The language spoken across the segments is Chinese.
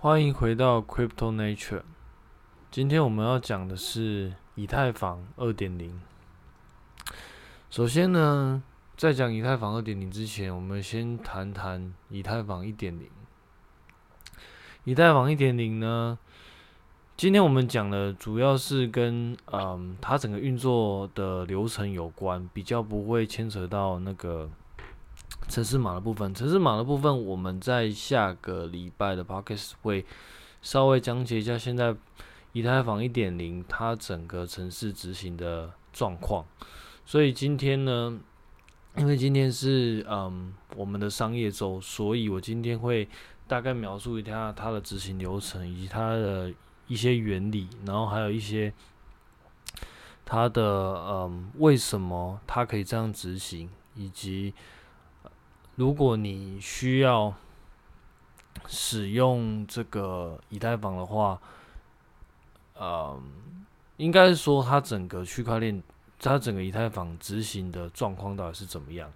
欢迎回到 Crypto Nature。今天我们要讲的是以太坊二点零。首先呢，在讲以太坊二点零之前，我们先谈谈以太坊一点零。以太坊一点零呢，今天我们讲的主要是跟嗯，它整个运作的流程有关，比较不会牵扯到那个。城市码的部分，城市码的部分，我们在下个礼拜的 podcast 会稍微讲解一下现在以太坊一点零它整个城市执行的状况。所以今天呢，因为今天是嗯我们的商业周，所以我今天会大概描述一下它的执行流程以及它的一些原理，然后还有一些它的嗯为什么它可以这样执行，以及。如果你需要使用这个以太坊的话，呃，应该说它整个区块链，它整个以太坊执行的状况到底是怎么样？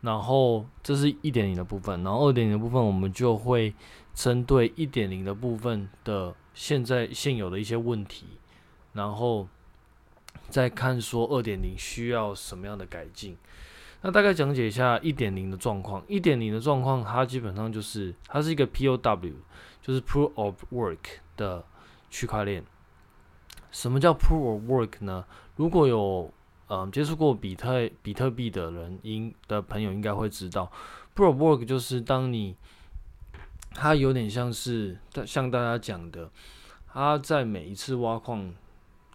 然后这是一点零的部分，然后二点零的部分，我们就会针对一点零的部分的现在现有的一些问题，然后再看说二点零需要什么样的改进。那大概讲解一下一点零的状况。一点零的状况，它基本上就是它是一个 POW，就是 Proof of Work 的区块链。什么叫 Proof of Work 呢？如果有嗯接触过比特比特币的人，应的朋友应该会知道，Proof of Work 就是当你它有点像是像大家讲的，它在每一次挖矿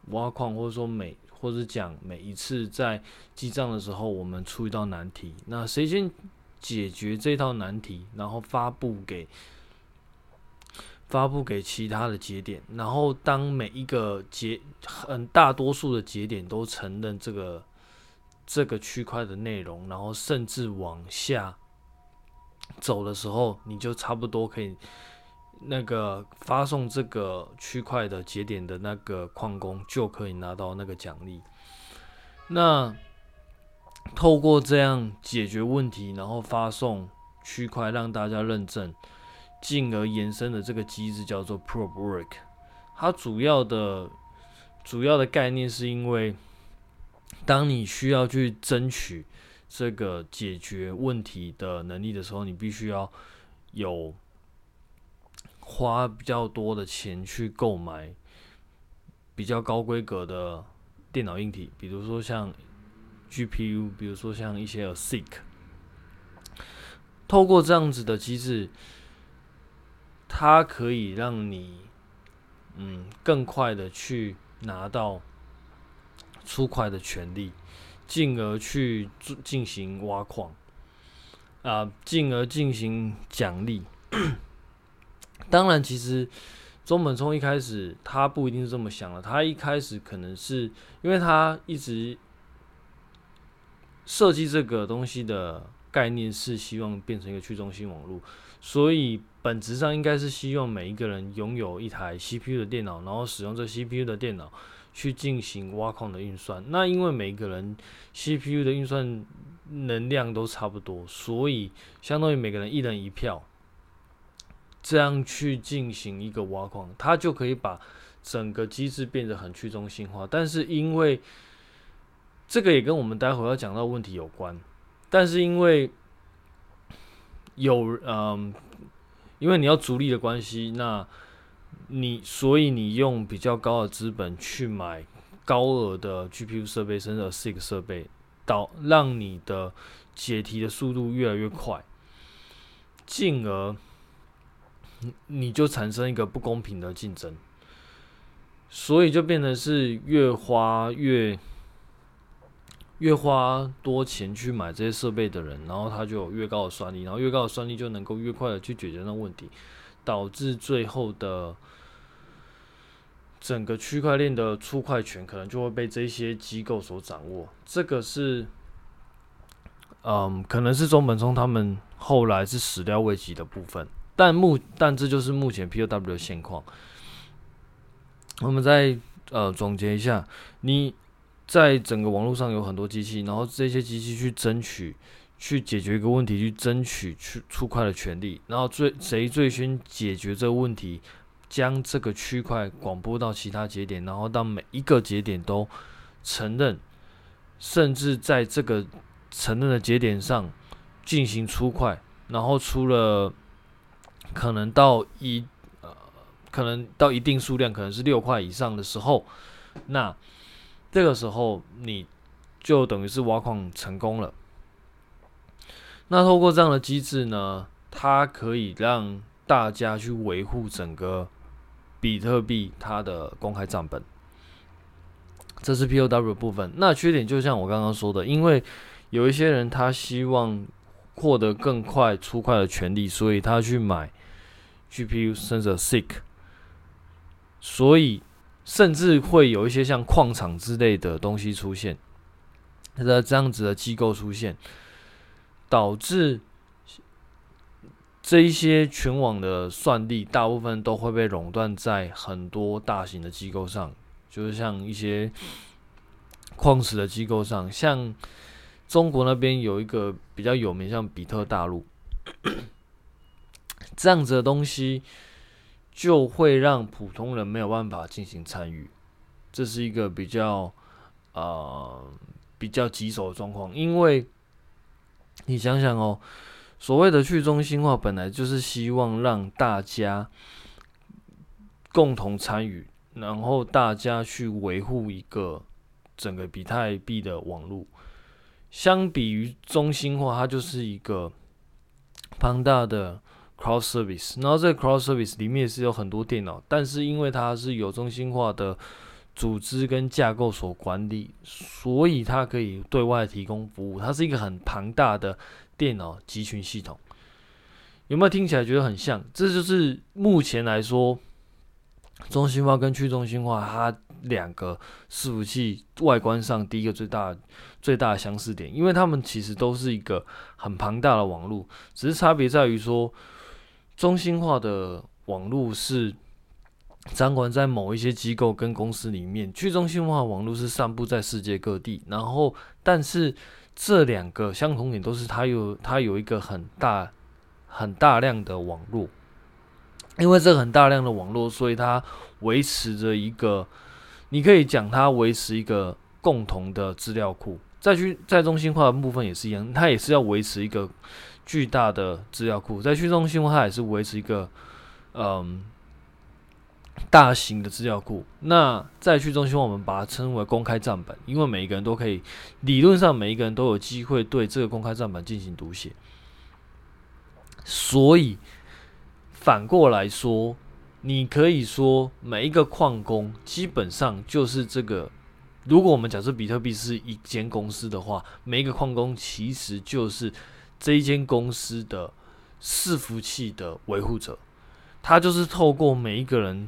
挖矿，或者说每或者讲每一次在记账的时候，我们出一道难题，那谁先解决这套难题，然后发布给发布给其他的节点，然后当每一个节很大多数的节点都承认这个这个区块的内容，然后甚至往下走的时候，你就差不多可以。那个发送这个区块的节点的那个矿工就可以拿到那个奖励。那透过这样解决问题，然后发送区块让大家认证，进而延伸的这个机制叫做 Proof of Work。它主要的主要的概念是因为，当你需要去争取这个解决问题的能力的时候，你必须要有。花比较多的钱去购买比较高规格的电脑硬体，比如说像 GPU，比如说像一些 ASIC。透过这样子的机制，它可以让你嗯更快的去拿到出块的权利，进而去进行挖矿啊，进而进行奖励。当然，其实中本聪一开始他不一定是这么想的。他一开始可能是因为他一直设计这个东西的概念是希望变成一个去中心网络，所以本质上应该是希望每一个人拥有一台 CPU 的电脑，然后使用这 CPU 的电脑去进行挖矿的运算。那因为每一个人 CPU 的运算能量都差不多，所以相当于每个人一人一票。这样去进行一个挖矿，它就可以把整个机制变得很去中心化。但是因为这个也跟我们待会要讲到问题有关，但是因为有嗯，因为你要逐利的关系，那你所以你用比较高的资本去买高额的 GPU 设备，甚至 ASIC 设备，导让你的解题的速度越来越快，进而。你就产生一个不公平的竞争，所以就变成是越花越越花多钱去买这些设备的人，然后他就有越高的算力，然后越高的算力就能够越快的去解决那问题，导致最后的整个区块链的出块权可能就会被这些机构所掌握。这个是，嗯，可能是中本聪他们后来是始料未及的部分。但目但这就是目前 POW 的现况。我们再呃总结一下，你在整个网络上有很多机器，然后这些机器去争取去解决一个问题，去争取去出块的权利，然后最谁最先解决这个问题，将这个区块广播到其他节点，然后当每一个节点都承认，甚至在这个承认的节点上进行出块，然后出了可能到一呃，可能到一定数量，可能是六块以上的时候，那这个时候你就等于是挖矿成功了。那透过这样的机制呢，它可以让大家去维护整个比特币它的公开账本，这是 POW 部分。那缺点就像我刚刚说的，因为有一些人他希望获得更快出块的权利，所以他去买 GPU 甚至 SIC，所以甚至会有一些像矿场之类的东西出现，的这样子的机构出现。导致这一些全网的算力大部分都会被垄断在很多大型的机构上，就是像一些矿石的机构上，像中国那边有一个比较有名，像比特大陆 这样子的东西，就会让普通人没有办法进行参与，这是一个比较呃比较棘手的状况，因为。你想想哦，所谓的去中心化本来就是希望让大家共同参与，然后大家去维护一个整个比特币的网络。相比于中心化，它就是一个庞大的 crowd service，然后这个 crowd service 里面是有很多电脑，但是因为它是有中心化的。组织跟架构所管理，所以它可以对外提供服务。它是一个很庞大的电脑集群系统，有没有听起来觉得很像？这就是目前来说，中心化跟去中心化它两个伺服器外观上第一个最大最大的相似点，因为它们其实都是一个很庞大的网络，只是差别在于说，中心化的网络是。掌管在某一些机构跟公司里面，去中心化网络是散布在世界各地。然后，但是这两个相同点都是它有它有一个很大很大量的网络，因为这很大量的网络，所以它维持着一个，你可以讲它维持一个共同的资料库。在去在中心化的部分也是一样，它也是要维持一个巨大的资料库。在去中心化，它也是维持一个嗯。大型的资料库，那在去中心化，我们把它称为公开账本，因为每一个人都可以，理论上每一个人都有机会对这个公开账本进行读写。所以反过来说，你可以说每一个矿工基本上就是这个。如果我们假设比特币是一间公司的话，每一个矿工其实就是这一间公司的伺服器的维护者。他就是透过每一个人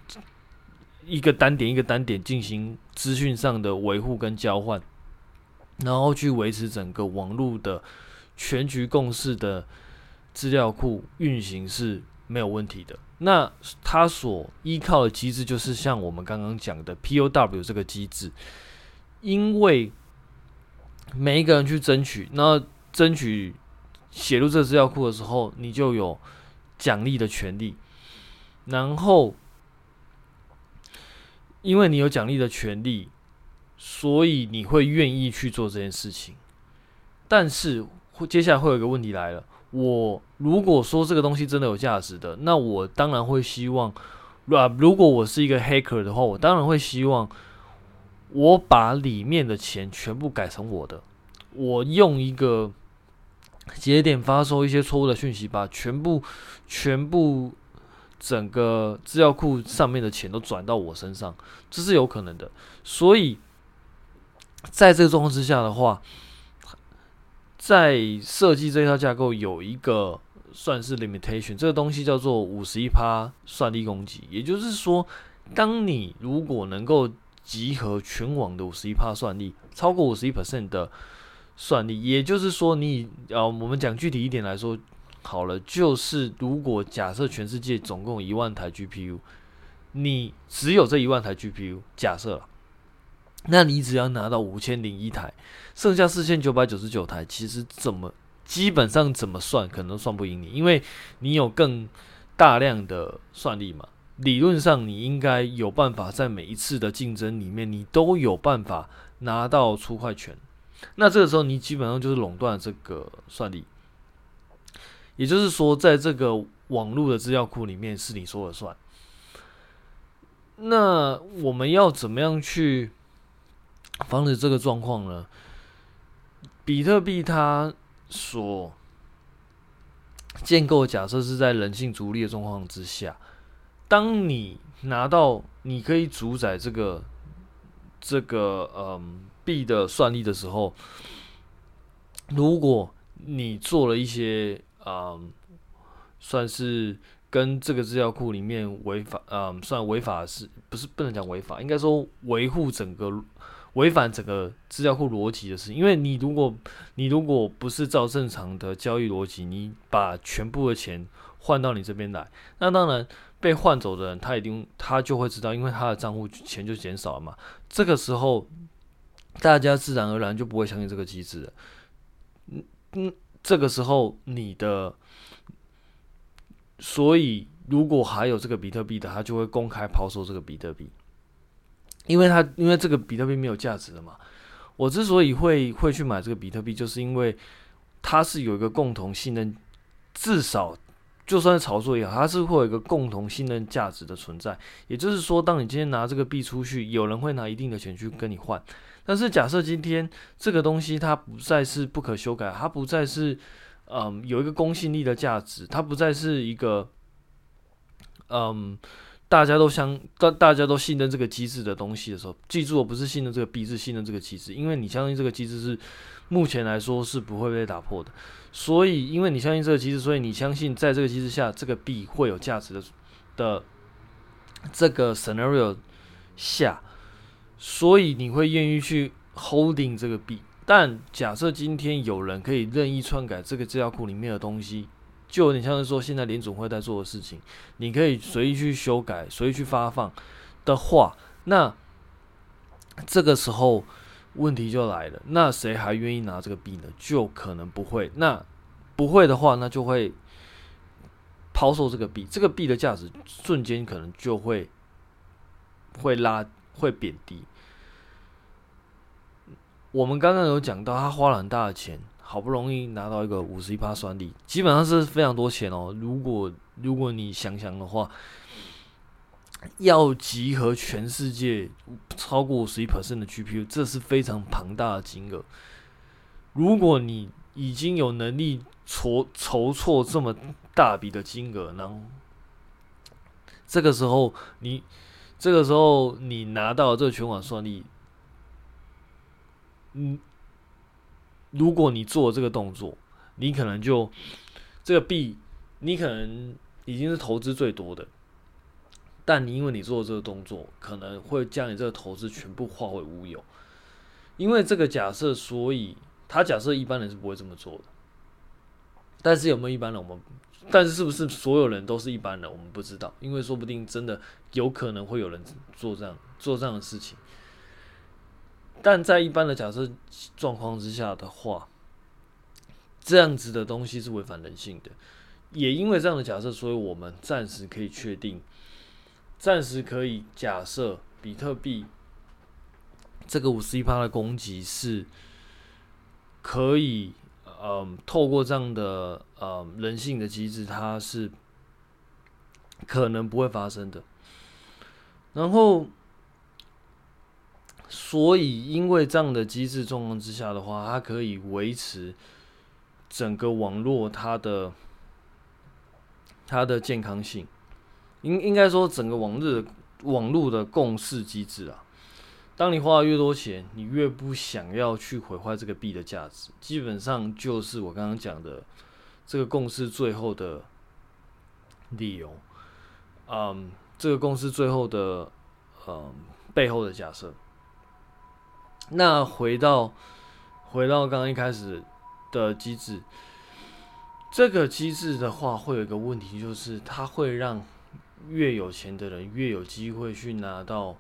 一个单点一个单点进行资讯上的维护跟交换，然后去维持整个网络的全局共识的资料库运行是没有问题的。那他所依靠的机制就是像我们刚刚讲的 POW 这个机制，因为每一个人去争取，那争取写入这个资料库的时候，你就有奖励的权利。然后，因为你有奖励的权利，所以你会愿意去做这件事情。但是，接下来会有一个问题来了：我如果说这个东西真的有价值的，那我当然会希望，啊，如果我是一个黑客的话，我当然会希望我把里面的钱全部改成我的，我用一个节点发送一些错误的讯息，把全部全部。整个资料库上面的钱都转到我身上，这是有可能的。所以，在这个状况之下的话，在设计这套架构有一个算是 limitation，这个东西叫做五十一趴算力攻击。也就是说，当你如果能够集合全网的五十一趴算力，超过五十一 percent 的算力，也就是说你，你呃，我们讲具体一点来说。好了，就是如果假设全世界总共一万台 GPU，你只有这一万台 GPU，假设了，那你只要拿到五千零一台，剩下四千九百九十九台，其实怎么基本上怎么算可能算不赢你，因为你有更大量的算力嘛。理论上你应该有办法在每一次的竞争里面，你都有办法拿到出块权。那这个时候你基本上就是垄断这个算力，也就是说，在这个网络的资料库里面是你说了算。那我们要怎么样去防止这个状况呢？比特币它所建构假设是在人性逐利的状况之下，当你拿到你可以主宰这个这个嗯币的算力的时候，如果你做了一些嗯算是跟这个资料库里面违法嗯算违法是，不是不能讲违法，应该说维护整个。违反整个资料库逻辑的事，因为你如果你如果不是照正常的交易逻辑，你把全部的钱换到你这边来，那当然被换走的人他一定他就会知道，因为他的账户钱就减少了嘛。这个时候大家自然而然就不会相信这个机制了。嗯嗯，这个时候你的，所以如果还有这个比特币的，他就会公开抛售这个比特币。因为它因为这个比特币没有价值了嘛，我之所以会会去买这个比特币，就是因为它是有一个共同信任，至少就算是炒作也好，它是会有一个共同信任价值的存在。也就是说，当你今天拿这个币出去，有人会拿一定的钱去跟你换。但是假设今天这个东西它不再是不可修改，它不再是嗯有一个公信力的价值，它不再是一个嗯。大家都相大大家都信任这个机制的东西的时候，记住我不是信任这个币，是信任这个机制，因为你相信这个机制是目前来说是不会被打破的。所以，因为你相信这个机制，所以你相信在这个机制下，这个币会有价值的的这个 scenario 下，所以你会愿意去 holding 这个币。但假设今天有人可以任意篡改这个资料库里面的东西。就有点像是说，现在联总会在做的事情，你可以随意去修改、随意去发放的话，那这个时候问题就来了。那谁还愿意拿这个币呢？就可能不会。那不会的话，那就会抛售这个币，这个币的价值瞬间可能就会会拉会贬低。我们刚刚有讲到，他花了很大的钱。好不容易拿到一个五十一趴算力，基本上是非常多钱哦。如果如果你想想的话，要集合全世界超过五十一%的 GPU，这是非常庞大的金额。如果你已经有能力筹筹措这么大笔的金额，然后这个时候你这个时候你拿到这个全网算力，嗯。如果你做这个动作，你可能就这个币，你可能已经是投资最多的，但你因为你做这个动作，可能会将你这个投资全部化为乌有。因为这个假设，所以他假设一般人是不会这么做的。但是有没有一般人，我们但是是不是所有人都是一般人，我们不知道，因为说不定真的有可能会有人做这样做这样的事情。但在一般的假设状况之下的话，这样子的东西是违反人性的。也因为这样的假设，所以我们暂时可以确定，暂时可以假设比特币这个五十一趴的攻击是可以，嗯，透过这样的嗯人性的机制，它是可能不会发生的。然后。所以，因为这样的机制状况之下的话，它可以维持整个网络它的它的健康性。应应该说，整个网络的网络的共识机制啊，当你花的越多钱，你越不想要去毁坏这个币的价值，基本上就是我刚刚讲的这个共识最后的理由。嗯，这个共识最后的嗯背后的假设。那回到回到刚刚一开始的机制，这个机制的话，会有一个问题，就是它会让越有钱的人越有机会去拿到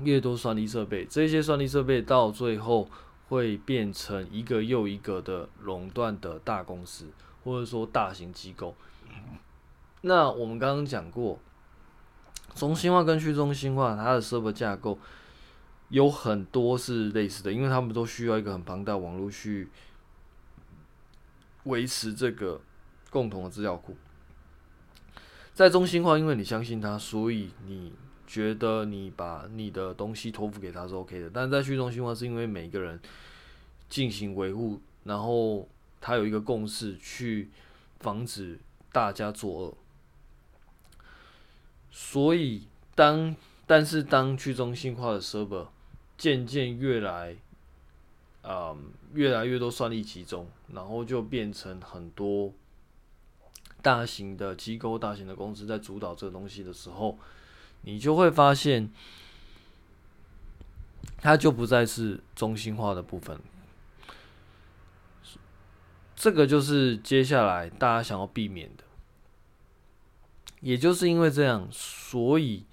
越多算力设备，这些算力设备到最后会变成一个又一个的垄断的大公司，或者说大型机构。那我们刚刚讲过，中心化跟去中心化，它的 server 架构有很多是类似的，因为他们都需要一个很庞大的网络去维持这个共同的资料库。在中心化，因为你相信他，所以你觉得你把你的东西托付给他是 OK 的。但是在去中心化，是因为每个人进行维护，然后他有一个共识去防止大家作恶。所以当但是当去中心化的 server 渐渐越来，嗯，越来越多算力集中，然后就变成很多。大型的机构、大型的公司在主导这个东西的时候，你就会发现，它就不再是中心化的部分。这个就是接下来大家想要避免的。也就是因为这样，所以，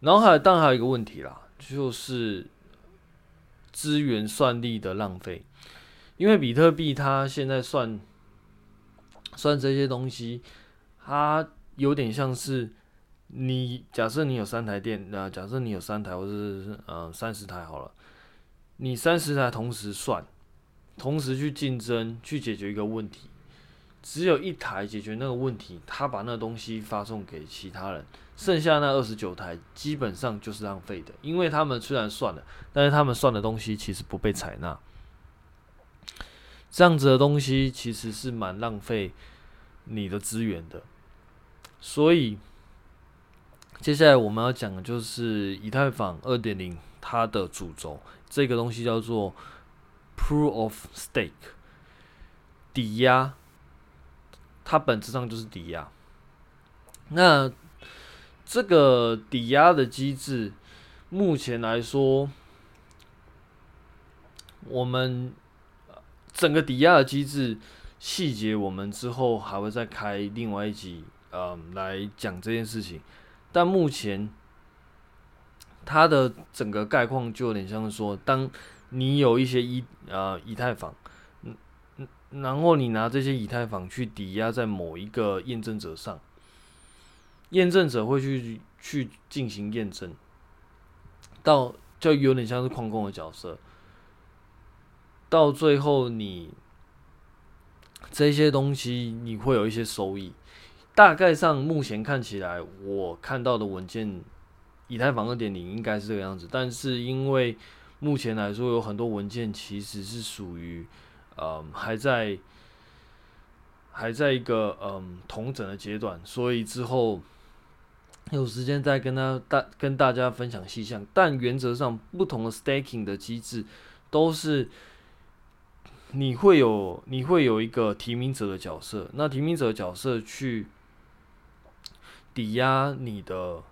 然后还当然还有一个问题啦，就是资源算力的浪费。因为比特币它现在算。算这些东西，它有点像是你假设你有三台电，那假设你有三台或者是呃三十台好了，你三十台同时算，同时去竞争去解决一个问题，只有一台解决那个问题，他把那个东西发送给其他人，剩下那二十九台基本上就是浪费的，因为他们虽然算了，但是他们算的东西其实不被采纳。这样子的东西其实是蛮浪费你的资源的，所以接下来我们要讲的就是以太坊二点零它的主轴，这个东西叫做 Proof of Stake，抵押，它本质上就是抵押。那这个抵押的机制，目前来说，我们。整个抵押的机制细节，我们之后还会再开另外一集，嗯，来讲这件事情。但目前它的整个概况就有点像是说，当你有一些以呃以太坊，然后你拿这些以太坊去抵押在某一个验证者上，验证者会去去进行验证，到就有点像是矿工的角色。到最后，你这些东西你会有一些收益。大概上，目前看起来，我看到的文件，以太坊二点零应该是这个样子。但是因为目前来说，有很多文件其实是属于，嗯，还在还在一个嗯同整的阶段，所以之后有时间再跟他大跟大家分享细项。但原则上，不同的 staking 的机制都是。你会有你会有一个提名者的角色，那提名者的角色去抵押你的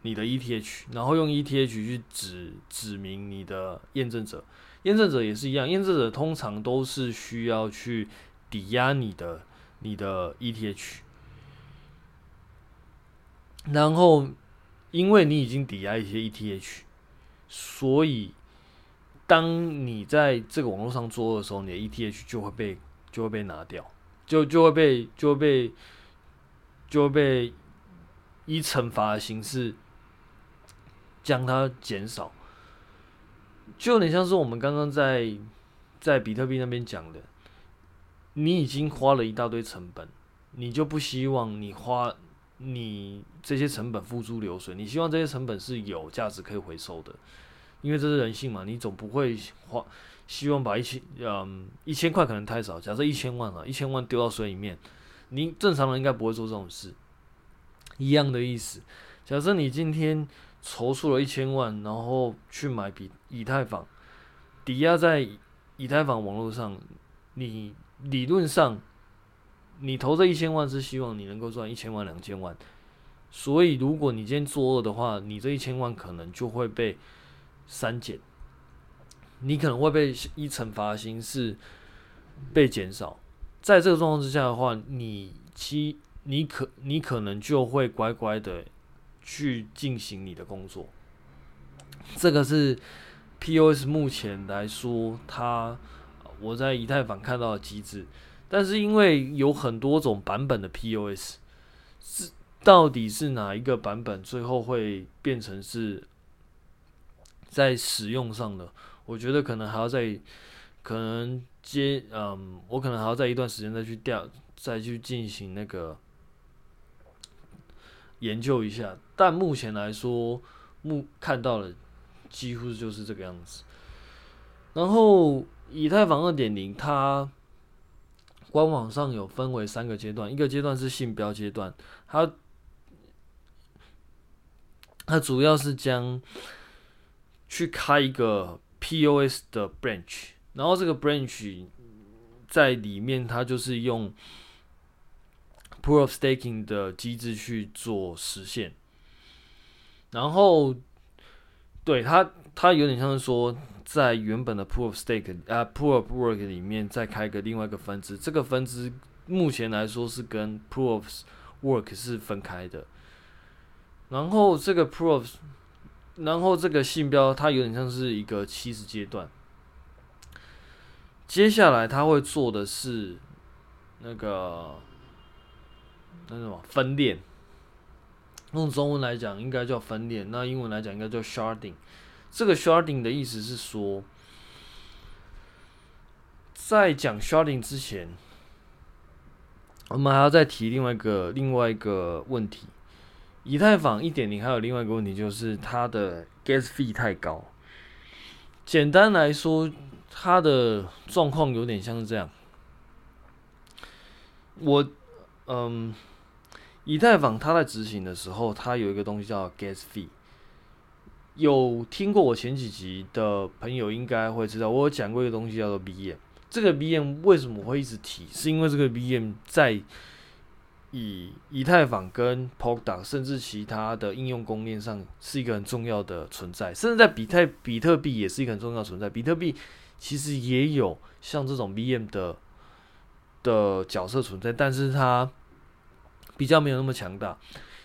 你的 ETH，然后用 ETH 去指指明你的验证者，验证者也是一样，验证者通常都是需要去抵押你的你的 ETH，然后因为你已经抵押一些 ETH，所以。当你在这个网络上做的时候，你的 ETH 就会被就会被拿掉，就就会被就会被就会被以惩罚的形式将它减少，就有点像是我们刚刚在在比特币那边讲的，你已经花了一大堆成本，你就不希望你花你这些成本付诸流水，你希望这些成本是有价值可以回收的。因为这是人性嘛，你总不会花，希望把一千，嗯，一千块可能太少。假设一千万啊，一千万丢到水里面，你正常人应该不会做这种事。一样的意思，假设你今天筹措了一千万，然后去买比以太坊，抵押在以太坊网络上，你理论上，你投这一千万是希望你能够赚一千万、两千万。所以，如果你今天作恶的话，你这一千万可能就会被。删减，你可能会被一惩罚的形式被减少。在这个状况之下的话，你其你可你可能就会乖乖的去进行你的工作。这个是 POS 目前来说，它我在以太坊看到的机制，但是因为有很多种版本的 POS，是到底是哪一个版本最后会变成是在使用上的？我觉得可能还要再可能接嗯，我可能还要在一段时间再去调，再去进行那个研究一下。但目前来说，目看到了。几乎就是这个样子。然后，以太坊二点零，它官网上有分为三个阶段，一个阶段是信标阶段，它它主要是将去开一个 POS 的 branch，然后这个 branch 在里面，它就是用 Proof of Staking 的机制去做实现，然后。对它，它有点像是说，在原本的 Proof Stake 啊，Proof Work 里面再开个另外一个分支。这个分支目前来说是跟 Proof Work 是分开的。然后这个 Proof，然后这个信标它有点像是一个起始阶段。接下来它会做的是那个那什么分链。用中文来讲应该叫分链，那英文来讲应该叫 sharding。这个 sharding 的意思是说，在讲 sharding 之前，我们还要再提另外一个另外一个问题。以太坊一点零还有另外一个问题，就是它的 gas fee 太高。简单来说，它的状况有点像是这样。我，嗯。以太坊它在执行的时候，它有一个东西叫 gas fee。有听过我前几集的朋友应该会知道，我有讲过一个东西叫做 VM。这个 VM 为什么会一直提？是因为这个 VM 在以以太坊跟 Polkadot 甚至其他的应用公链上是一个很重要的存在，甚至在比特比特币也是一个很重要存在。比特币其实也有像这种 VM 的的角色存在，但是它。比较没有那么强大。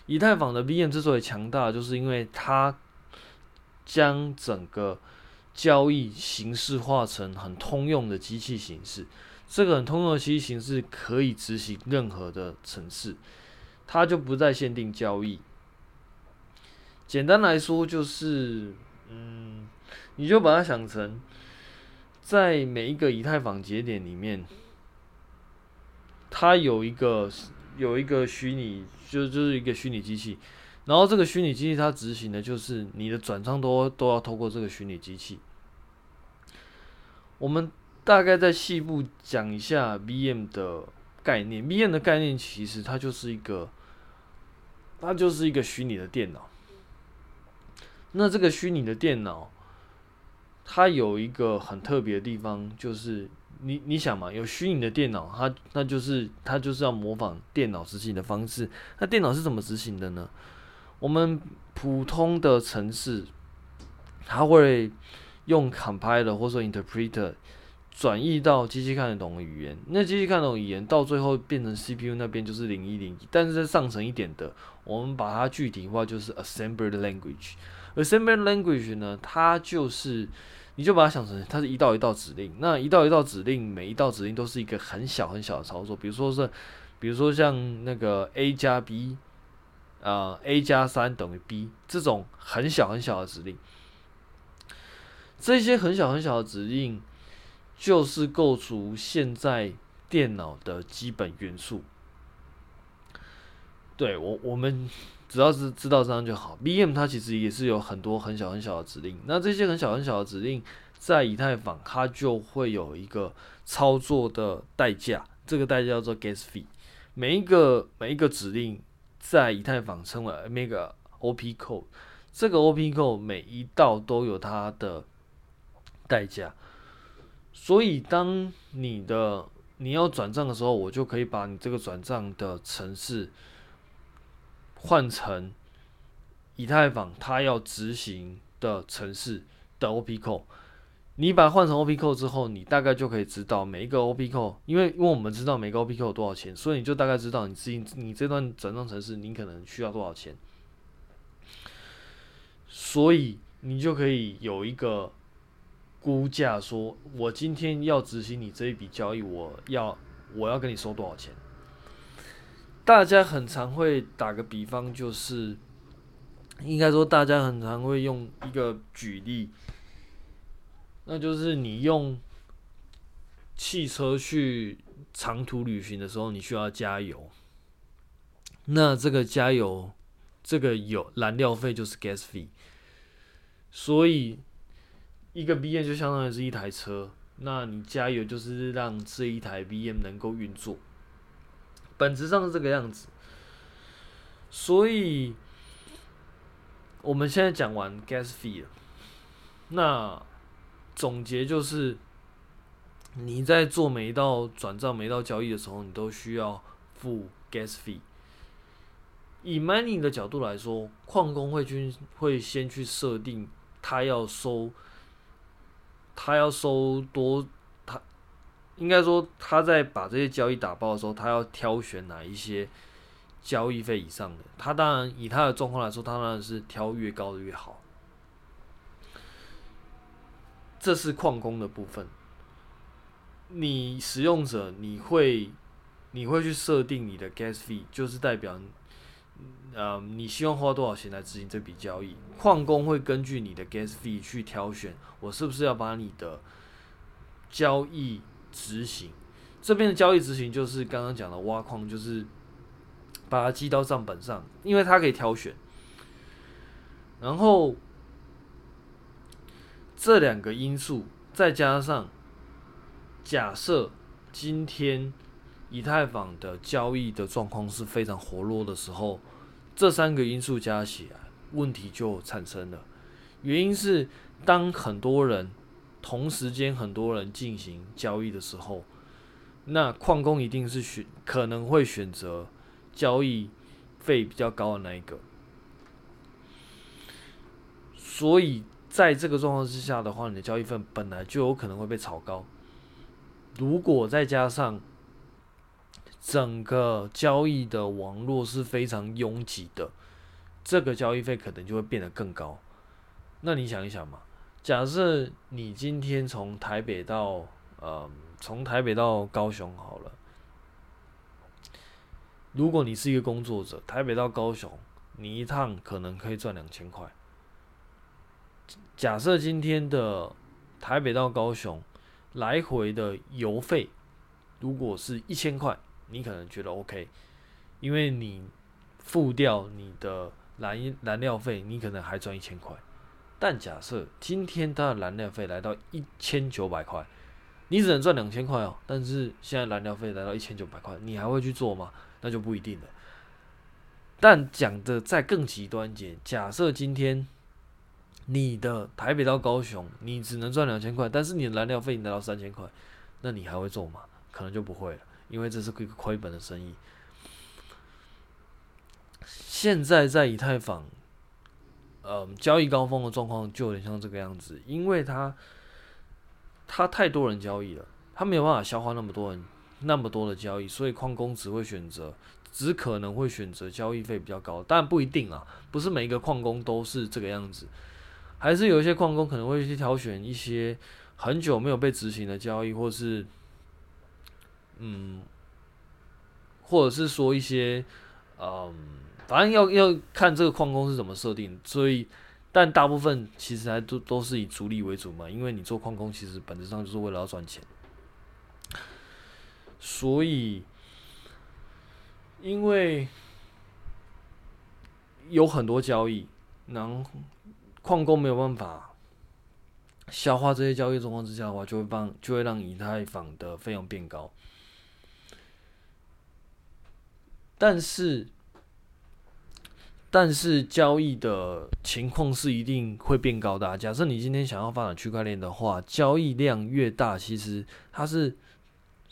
以太坊的 VM 之所以强大，就是因为它将整个交易形式化成很通用的机器形式。这个很通用的机器形式可以执行任何的程式，它就不再限定交易。简单来说，就是嗯，你就把它想成，在每一个以太坊节点里面，它有一个。有一个虚拟，就就是一个虚拟机器，然后这个虚拟机器它执行的就是你的转账都都要透过这个虚拟机器。我们大概再细部讲一下 VM 的概念。VM 的概念其实它就是一个，它就是一个虚拟的电脑。那这个虚拟的电脑，它有一个很特别的地方，就是。你你想嘛，有虚拟的电脑，它那就是它就是要模仿电脑执行的方式。那电脑是怎么执行的呢？我们普通的程式，它会用 compiler 或者说 interpreter 转译到机器看得懂的语言。那机器看得懂语言到最后变成 CPU 那边就是零一零一，但是在上层一点的，我们把它具体化就是 assembly language。assembly language 呢，它就是。你就把它想成它是一道一道指令，那一道一道指令，每一道指令都是一个很小很小的操作，比如说是，比如说像那个 a 加 b，啊、呃、a 加三等于 b 这种很小很小的指令，这些很小很小的指令就是构筑现在电脑的基本元素。对我我们。只要是知道这样就好。B M 它其实也是有很多很小很小的指令，那这些很小很小的指令在以太坊它就会有一个操作的代价，这个代价叫做 gas fee。每一个每一个指令在以太坊称为那个 OP code，这个 OP code 每一道都有它的代价，所以当你的你要转账的时候，我就可以把你这个转账的程式。换成以太坊，它要执行的城市的 OPCO 你把它换成 OPCO 之后，你大概就可以知道每一个 OPCO 因为因为我们知道每个 OP code 多少钱，所以你就大概知道你自己你这段转账程式你可能需要多少钱，所以你就可以有一个估价，说我今天要执行你这一笔交易，我要我要跟你收多少钱？大家很常会打个比方，就是应该说大家很常会用一个举例，那就是你用汽车去长途旅行的时候，你需要加油，那这个加油这个油燃料费就是 gas fee，所以。一个 BM 就相当于是一台车，那你加油就是让这一台 BM 能够运作，本质上是这个样子。所以我们现在讲完 gas fee 了，那总结就是你在做每一道转账、每一道交易的时候，你都需要付 gas fee。以 mining 的角度来说，矿工会去会先去设定他要收。他要收多，应该说他在把这些交易打包的时候，他要挑选哪一些交易费以上的。他当然以他的状况来说，他当然是挑越高的越好。这是矿工的部分。你使用者你会你会去设定你的 gas fee，就是代表。呃，你希望花多少钱来执行这笔交易？矿工会根据你的 gas fee 去挑选，我是不是要把你的交易执行？这边的交易执行就是刚刚讲的挖矿，就是把它记到账本上，因为它可以挑选。然后这两个因素再加上，假设今天以太坊的交易的状况是非常活络的时候。这三个因素加起来，问题就产生了。原因是，当很多人同时间很多人进行交易的时候，那矿工一定是选可能会选择交易费比较高的那一个。所以，在这个状况之下的话，你的交易费本来就有可能会被炒高。如果再加上，整个交易的网络是非常拥挤的，这个交易费可能就会变得更高。那你想一想嘛，假设你今天从台北到呃，从台北到高雄好了，如果你是一个工作者，台北到高雄，你一趟可能可以赚两千块。假设今天的台北到高雄来回的油费，如果是一千块。你可能觉得 OK，因为你付掉你的燃燃料费，你可能还赚一千块。但假设今天它的燃料费来到一千九百块，你只能赚两千块哦。但是现在燃料费来到一千九百块，你还会去做吗？那就不一定了。但讲的再更极端一点，假设今天你的台北到高雄，你只能赚两千块，但是你的燃料费你拿到三千块，那你还会做吗？可能就不会了。因为这是一个亏本的生意。现在在以太坊，呃，交易高峰的状况就有点像这个样子，因为它，它太多人交易了，它没有办法消化那么多人那么多的交易，所以矿工只会选择，只可能会选择交易费比较高，但不一定啊，不是每一个矿工都是这个样子，还是有一些矿工可能会去挑选一些很久没有被执行的交易，或是。嗯，或者是说一些，嗯，反正要要看这个矿工是怎么设定，所以，但大部分其实还都都是以逐利为主嘛，因为你做矿工其实本质上就是为了要赚钱，所以，因为有很多交易，然后矿工没有办法消化这些交易状况之下的话，就会帮就会让以太坊的费用变高。但是，但是交易的情况是一定会变高的。假设你今天想要发展区块链的话，交易量越大，其实它是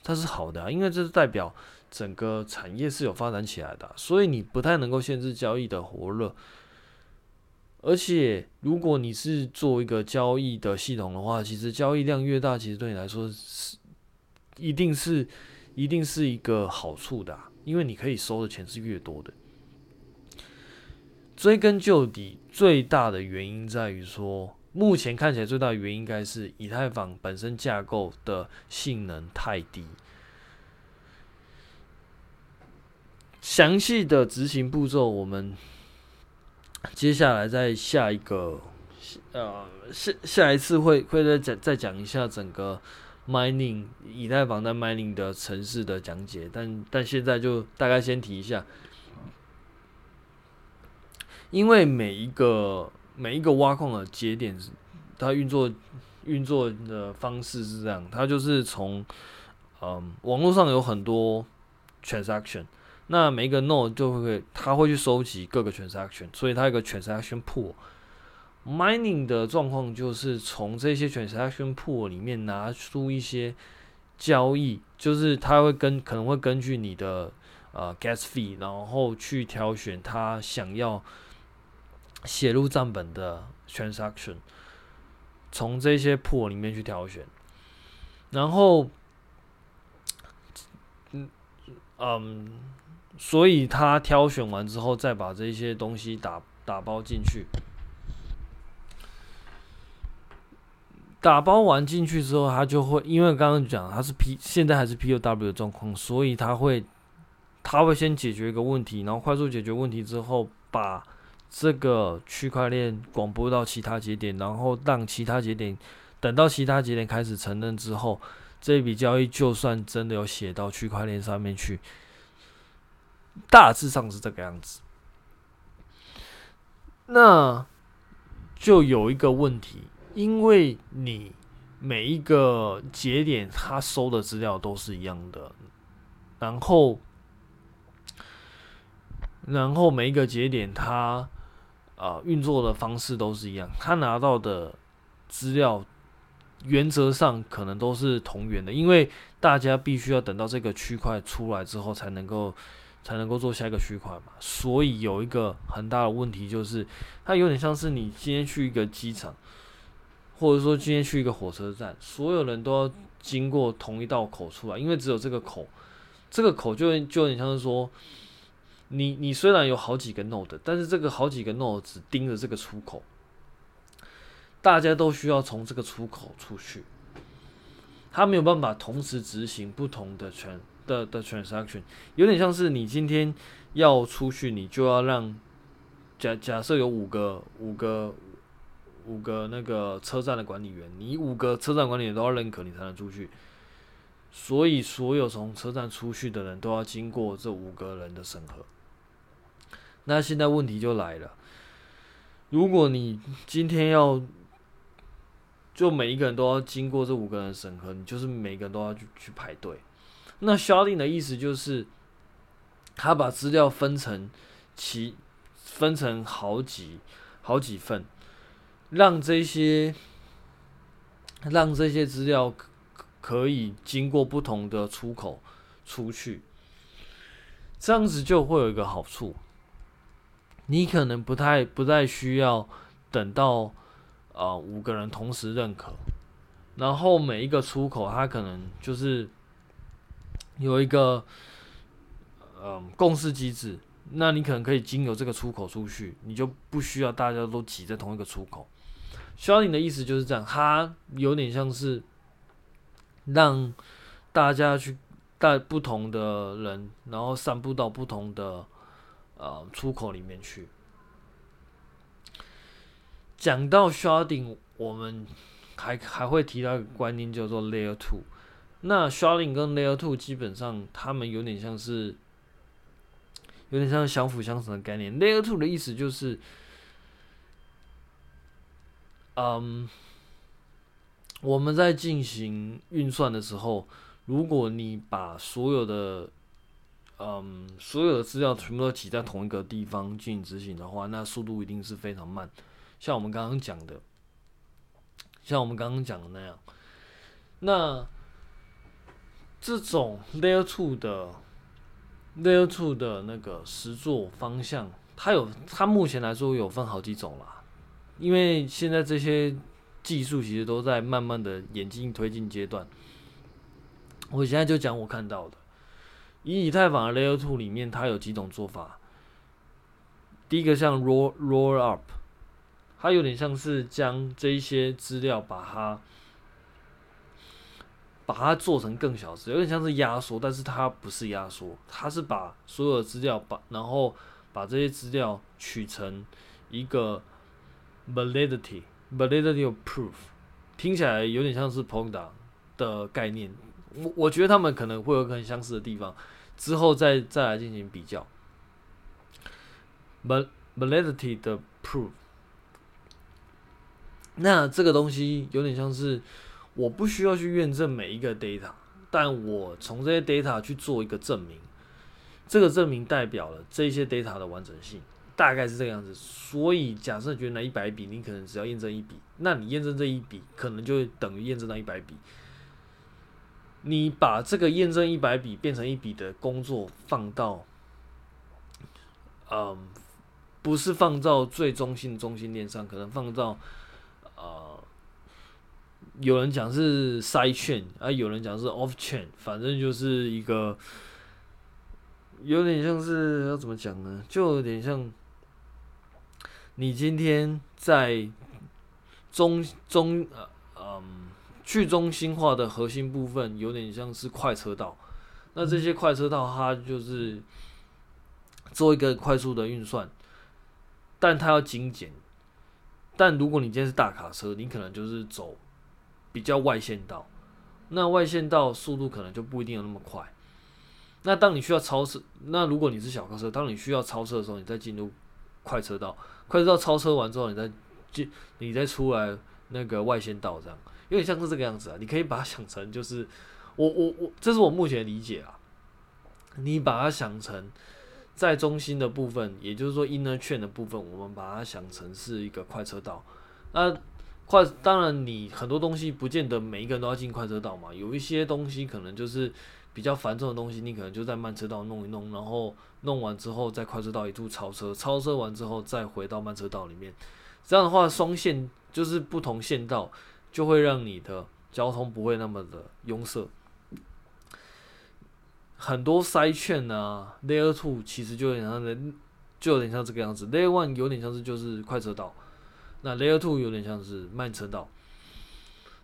它是好的，因为这是代表整个产业是有发展起来的，所以你不太能够限制交易的活络。而且，如果你是做一个交易的系统的话，其实交易量越大，其实对你来说是一定是一定是一个好处的。因为你可以收的钱是越多的，追根究底，最大的原因在于说，目前看起来最大的原因应该是以太坊本身架构的性能太低。详细的执行步骤，我们接下来在下一个呃下下一次会会再讲再讲一下整个 mining 以太坊在 mining 的城市的讲解，但但现在就大概先提一下，因为每一个。每一个挖矿的节点，它运作运作的方式是这样，它就是从嗯网络上有很多 transaction，那每一个 node 就会它会去收集各个 transaction，所以它有个 transaction pool。mining 的状况就是从这些 transaction pool 里面拿出一些交易，就是它会跟可能会根据你的呃 gas fee，然后去挑选它想要。写入账本的 transaction，从这些 pool 里面去挑选，然后，嗯嗯，所以他挑选完之后，再把这些东西打打包进去，打包完进去之后，他就会，因为刚刚讲他是 P，现在还是 POW 的状况，所以他会，他会先解决一个问题，然后快速解决问题之后，把。这个区块链广播到其他节点，然后让其他节点等到其他节点开始承认之后，这笔交易就算真的有写到区块链上面去，大致上是这个样子。那就有一个问题，因为你每一个节点它收的资料都是一样的，然后然后每一个节点它。啊，运作的方式都是一样，他拿到的资料原则上可能都是同源的，因为大家必须要等到这个区块出来之后才能够才能够做下一个区块嘛。所以有一个很大的问题就是，它有点像是你今天去一个机场，或者说今天去一个火车站，所有人都要经过同一道口出来，因为只有这个口，这个口就就有点像是说。你你虽然有好几个 node，但是这个好几个 node 只盯着这个出口，大家都需要从这个出口出去，他没有办法同时执行不同的传的的 transaction，有点像是你今天要出去，你就要让假假设有五个五个五个那个车站的管理员，你五个车站管理员都要认可你才能出去，所以所有从车站出去的人都要经过这五个人的审核。那现在问题就来了，如果你今天要，就每一个人都要经过这五个人审核，你就是每个人都要去去排队。那 sharding 的意思就是，他把资料分成其分成好几好几份，让这些让这些资料可以经过不同的出口出去，这样子就会有一个好处。你可能不太不太需要等到呃五个人同时认可，然后每一个出口它可能就是有一个呃共识机制，那你可能可以经由这个出口出去，你就不需要大家都挤在同一个出口。sharding 的意思就是这样，它有点像是让大家去带不同的人，然后散布到不同的。呃，出口里面去。讲到 sharding，我们还还会提到一个观念叫做 layer two。那 sharding 跟 layer two 基本上，他们有点像是，有点像相辅相成的概念。layer two 的意思就是，嗯，我们在进行运算的时候，如果你把所有的嗯，所有的资料全部都挤在同一个地方进行执行的话，那速度一定是非常慢。像我们刚刚讲的，像我们刚刚讲的那样，那这种 Layer two 的 Layer two 的那个实作方向，它有它目前来说有分好几种啦。因为现在这些技术其实都在慢慢的演进推进阶段。我现在就讲我看到的。以以太坊的 Layer Two 里面，它有几种做法。第一个像 Roll Roll Up，它有点像是将这一些资料把它把它做成更小资，有点像是压缩，但是它不是压缩，它是把所有的资料把然后把这些资料取成一个 validity validity of proof，听起来有点像是 POCDA 的概念。我我觉得他们可能会有很相似的地方，之后再再来进行比较。validity 的 proof。那这个东西有点像是，我不需要去验证每一个 data，但我从这些 data 去做一个证明，这个证明代表了这些 data 的完整性，大概是这个样子。所以假设觉得那一百笔，你可能只要验证一笔，那你验证这一笔，可能就等于验证那一百笔。你把这个验证一百笔变成一笔的工作放到，嗯，不是放到最中心的中心链上，可能放到。呃，有人讲是 side chain，啊，有人讲是 off chain，反正就是一个有点像是要怎么讲呢？就有点像你今天在中中呃嗯去中心化的核心部分，有点像是快车道。那这些快车道它就是做一个快速的运算，但它要精简。但如果你今天是大卡车，你可能就是走比较外线道，那外线道速度可能就不一定有那么快。那当你需要超车，那如果你是小客车，当你需要超车的时候，你再进入快车道，快车道超车完之后，你再进，你再出来那个外线道，这样有点像是这个样子啊。你可以把它想成就是，我我我，这是我目前理解啊。你把它想成。在中心的部分，也就是说 inner chain 的部分，我们把它想成是一个快车道。那快，当然你很多东西不见得每一个人都要进快车道嘛。有一些东西可能就是比较繁重的东西，你可能就在慢车道弄一弄，然后弄完之后在快车道一度超车，超车完之后再回到慢车道里面。这样的话，双线就是不同线道，就会让你的交通不会那么的拥塞。很多 side chain 啊，Layer two 其实就有点像的，就有点像这个样子。Layer one 有点像是就是快车道，那 Layer two 有点像是慢车道。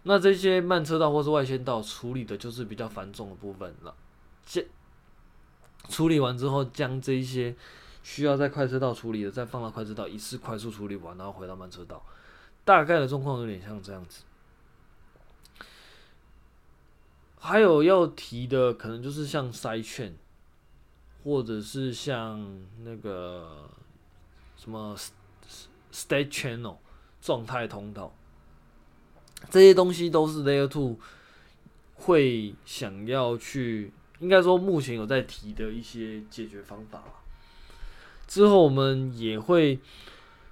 那这些慢车道或是外线道处理的就是比较繁重的部分了。这处理完之后，将这一些需要在快车道处理的再放到快车道，一次快速处理完，然后回到慢车道。大概的状况有点像这样子。还有要提的，可能就是像筛券或者是像那个什么 state channel 状态通道，这些东西都是 Layer two 会想要去，应该说目前有在提的一些解决方法。之后我们也会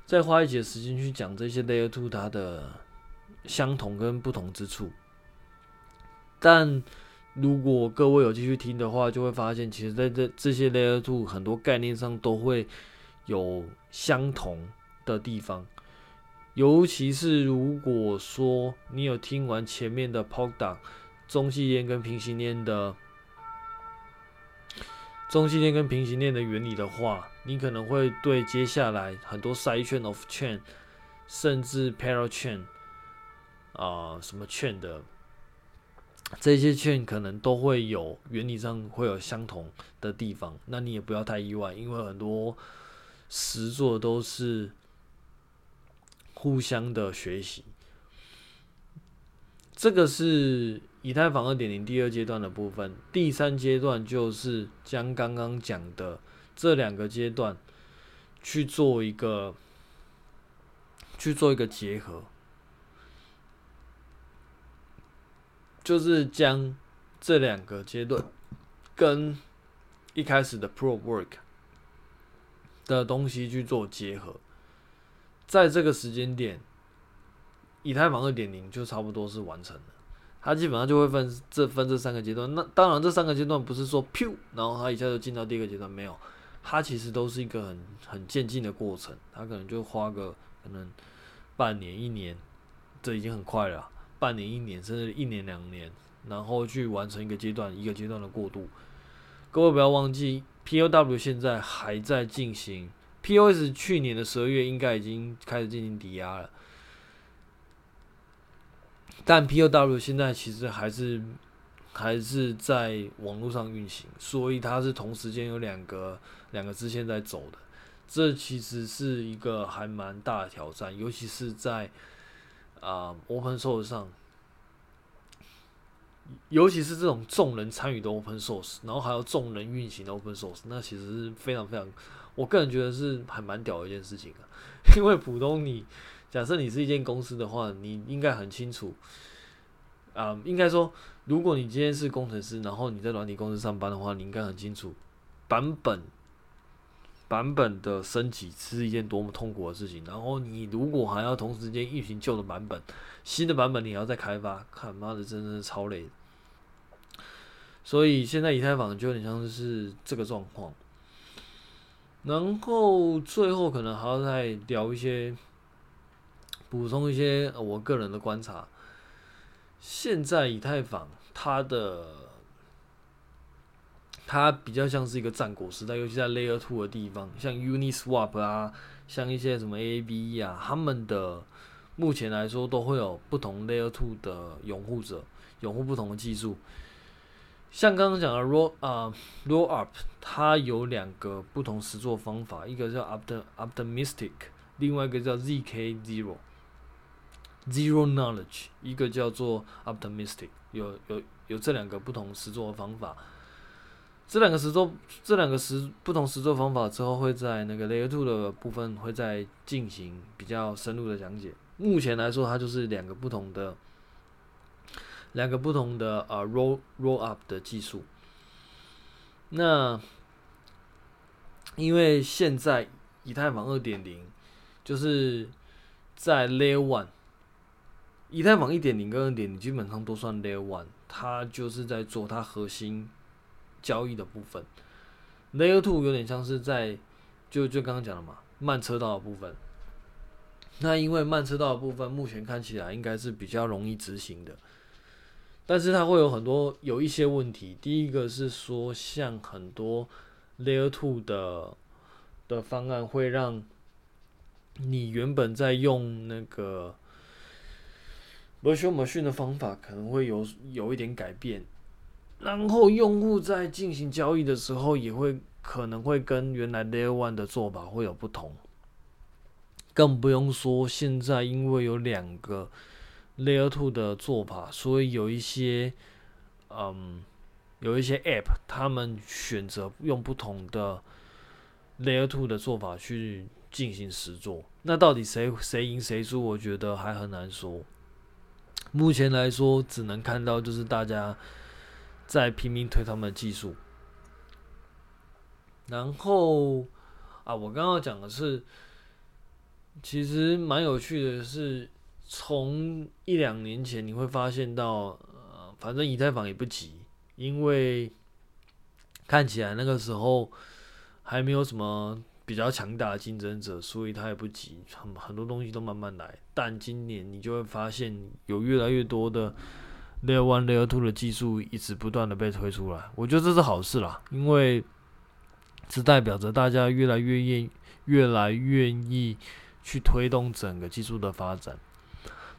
再花一些时间去讲这些 Layer two 它的相同跟不同之处。但如果各位有继续听的话，就会发现，其实在这这些 Layer Two 很多概念上都会有相同的地方。尤其是如果说你有听完前面的 POCDA 中继链跟平行链的中继链跟平行链的原理的话，你可能会对接下来很多 Side Chain of Chain，甚至 Parallel Chain 啊、什么 Chain 的。这些券可能都会有原理上会有相同的地方，那你也不要太意外，因为很多实作都是互相的学习。这个是以太坊二点零第二阶段的部分，第三阶段就是将刚刚讲的这两个阶段去做一个去做一个结合。就是将这两个阶段跟一开始的 pro Work 的东西去做结合，在这个时间点，以太坊二点零就差不多是完成了。它基本上就会分这分这三个阶段。那当然，这三个阶段不是说 p 然后它一下就进到第二个阶段，没有，它其实都是一个很很渐进的过程。它可能就花个可能半年一年，这已经很快了。半年、一年，甚至一年、两年，然后去完成一个阶段、一个阶段的过渡。各位不要忘记，POW 现在还在进行 POS 去年的十二月应该已经开始进行抵押了，但 POW 现在其实还是还是在网络上运行，所以它是同时间有两个两个支线在走的。这其实是一个还蛮大的挑战，尤其是在啊、Open Source 上，尤其是这种众人参与的 Open Source，然后还有众人运行的 Open Source，那其实是非常非常，我个人觉得是还蛮屌的一件事情啊。因为普通你假设你是一间公司的话，你应该很清楚，啊、应该说，如果你今天是工程师，然后你在软体公司上班的话，你应该很清楚版本。版本的升级是一件多么痛苦的事情。然后你如果还要同时间运行旧的版本，新的版本你还要再开发，看妈的，真的是超累。所以现在以太坊就有点像是这个状况。然后最后可能还要再聊一些，补充一些我个人的观察。现在以太坊它的。它比较像是一个战国时代，尤其在 Layer Two 的地方，像 Uniswap 啊，像一些什么 AAVE 啊，他们的目前来说都会有不同 Layer Two 的拥护者，拥护不同的技术。像刚刚讲的 Roll 啊、uh, Rollup，它有两个不同实作方法，一个叫 Optimistic，另外一个叫 ZK Zero Zero Knowledge，一个叫做 Optimistic，有有有这两个不同实作的方法。这两个实作，这两个实不同实作方法之后，会在那个 Layer Two 的部分会再进行比较深入的讲解。目前来说，它就是两个不同的，两个不同的呃 Roll Rollup 的技术。那因为现在以太坊二点零就是在 Layer One，以太坊一点零跟二点零基本上都算 Layer One，它就是在做它核心。交易的部分，Layer Two 有点像是在，就就刚刚讲的嘛，慢车道的部分。那因为慢车道的部分目前看起来应该是比较容易执行的，但是它会有很多有一些问题。第一个是说，像很多 Layer Two 的的方案会让你原本在用那个 Virtual Machine 的方法可能会有有一点改变。然后用户在进行交易的时候，也会可能会跟原来 Layer One 的做法会有不同，更不用说现在因为有两个 Layer Two 的做法，所以有一些嗯，有一些 App 他们选择用不同的 Layer Two 的做法去进行实作。那到底谁谁赢谁输？我觉得还很难说。目前来说，只能看到就是大家。在拼命推他们的技术，然后啊，我刚刚讲的是，其实蛮有趣的是，从一两年前你会发现到，呃，反正以太坊也不急，因为看起来那个时候还没有什么比较强大的竞争者，所以他也不急，很很多东西都慢慢来。但今年你就会发现，有越来越多的。Layer One、Layer Two 的技术一直不断的被推出来，我觉得这是好事啦，因为这代表着大家越来越愿越来愿意去推动整个技术的发展。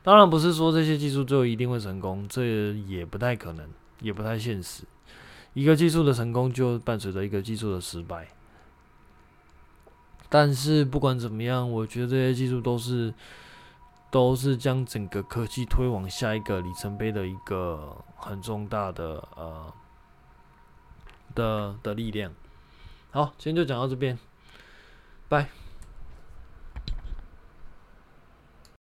当然不是说这些技术最后一定会成功，这也不太可能，也不太现实。一个技术的成功就伴随着一个技术的失败。但是不管怎么样，我觉得这些技术都是。都是将整个科技推往下一个里程碑的一个很重大的呃的的力量。好，今天就讲到这边，拜。